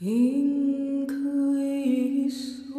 应可以算。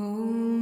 Om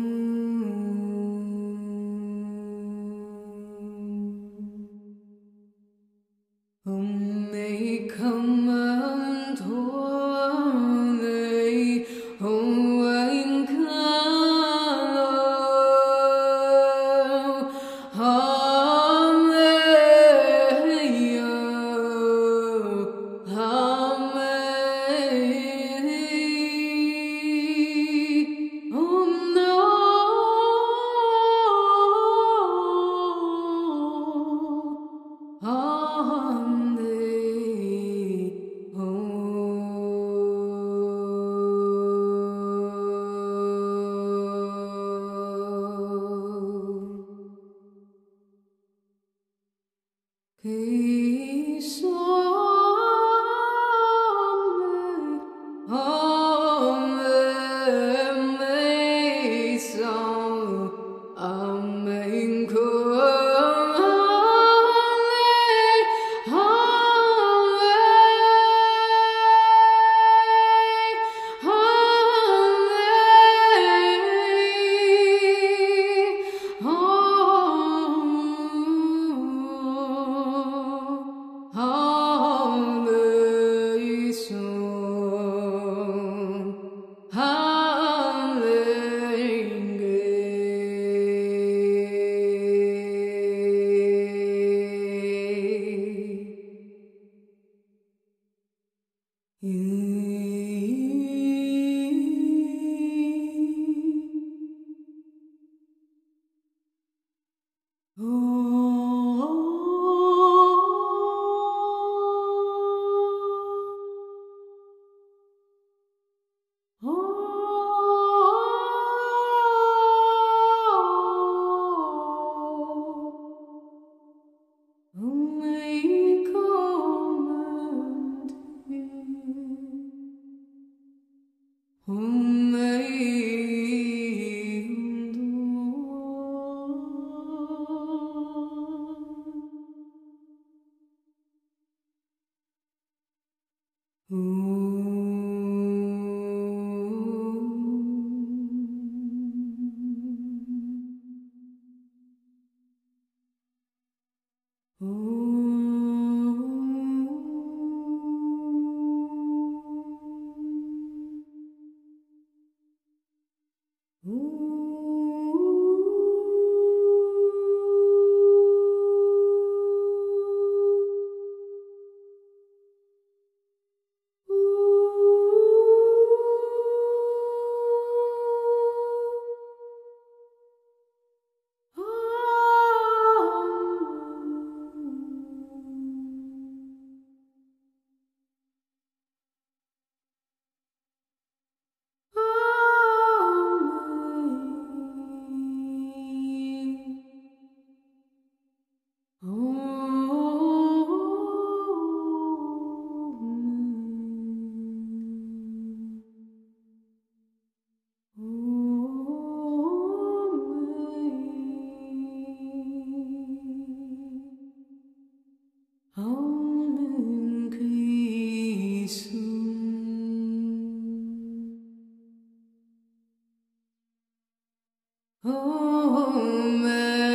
اللهم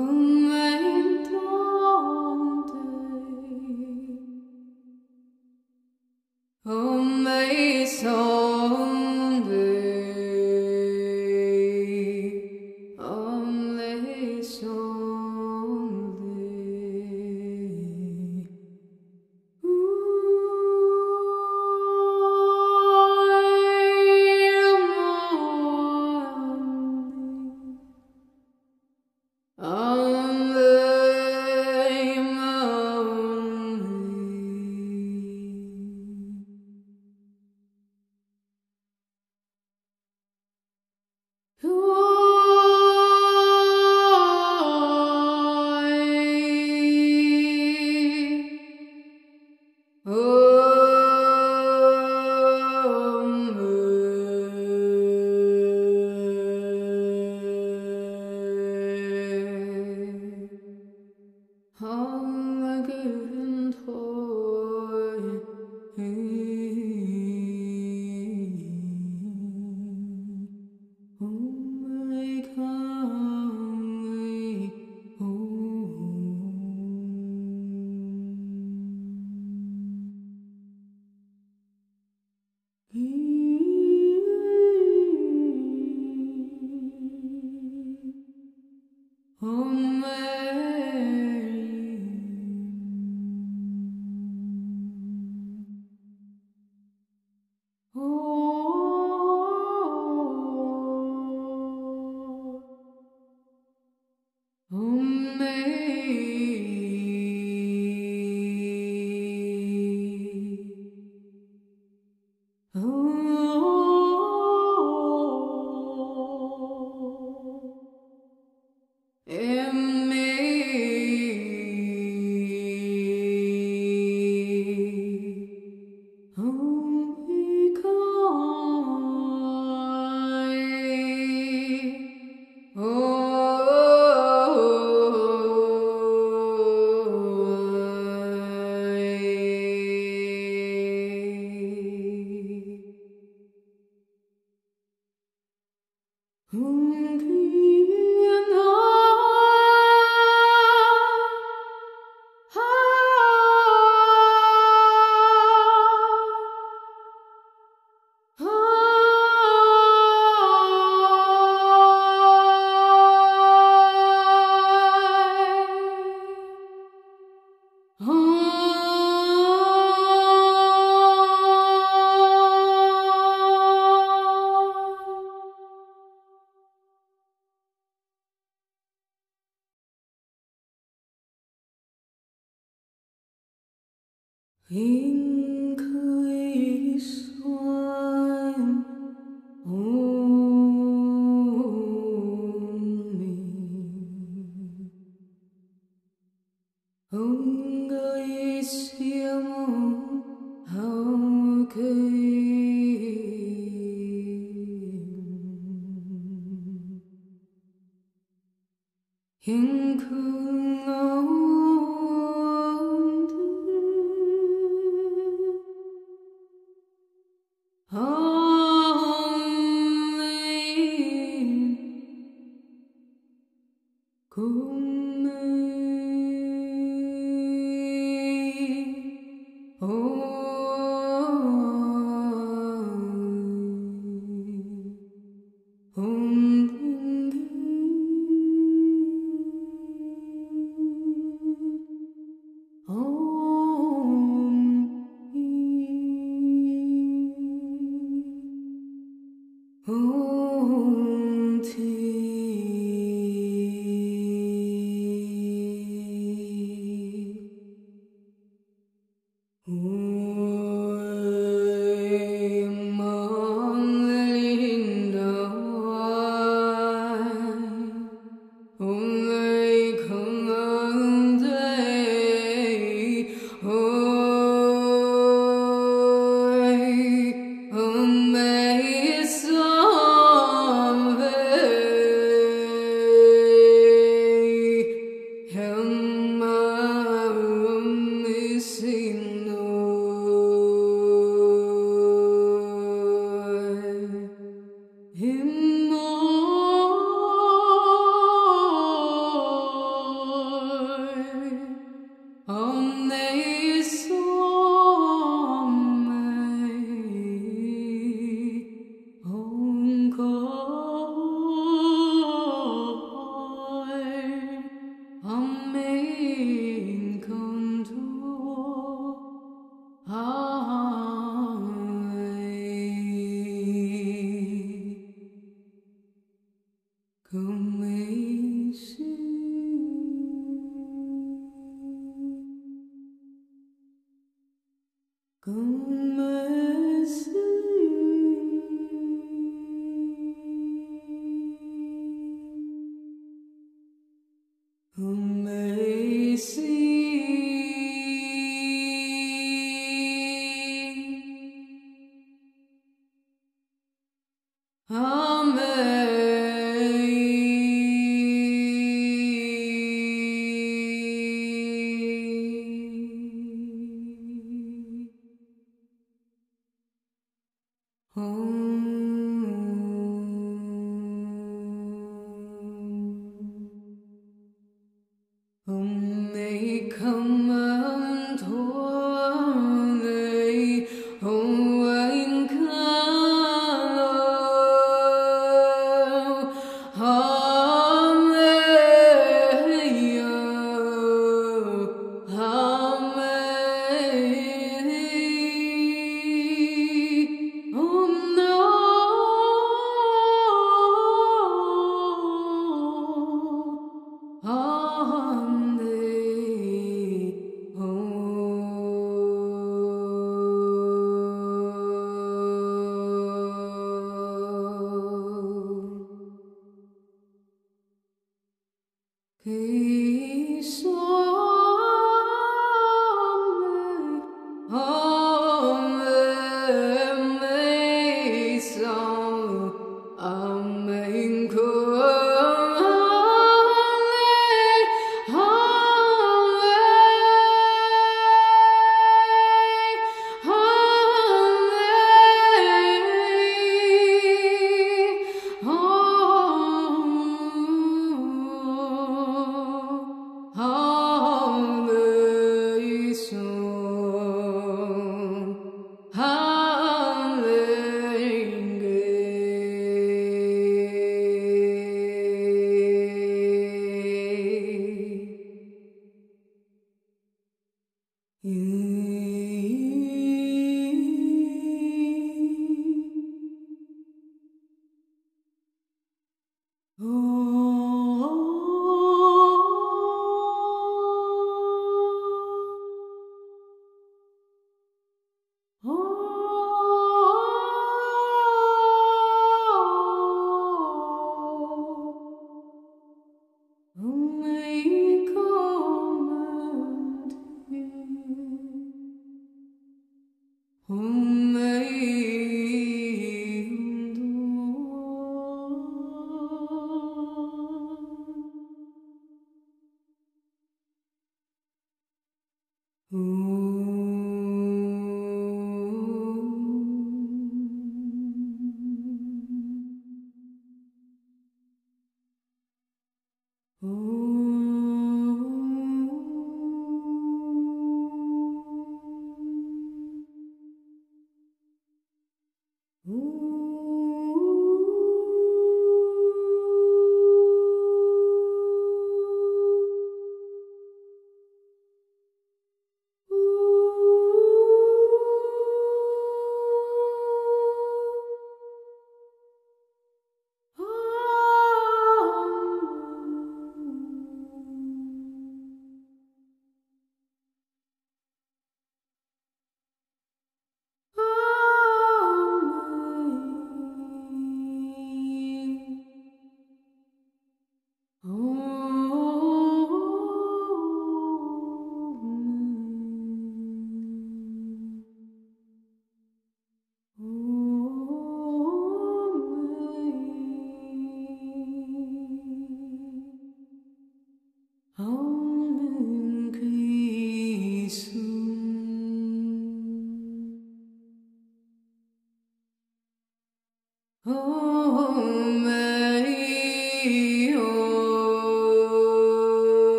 Oh, my 云可以算。Om nei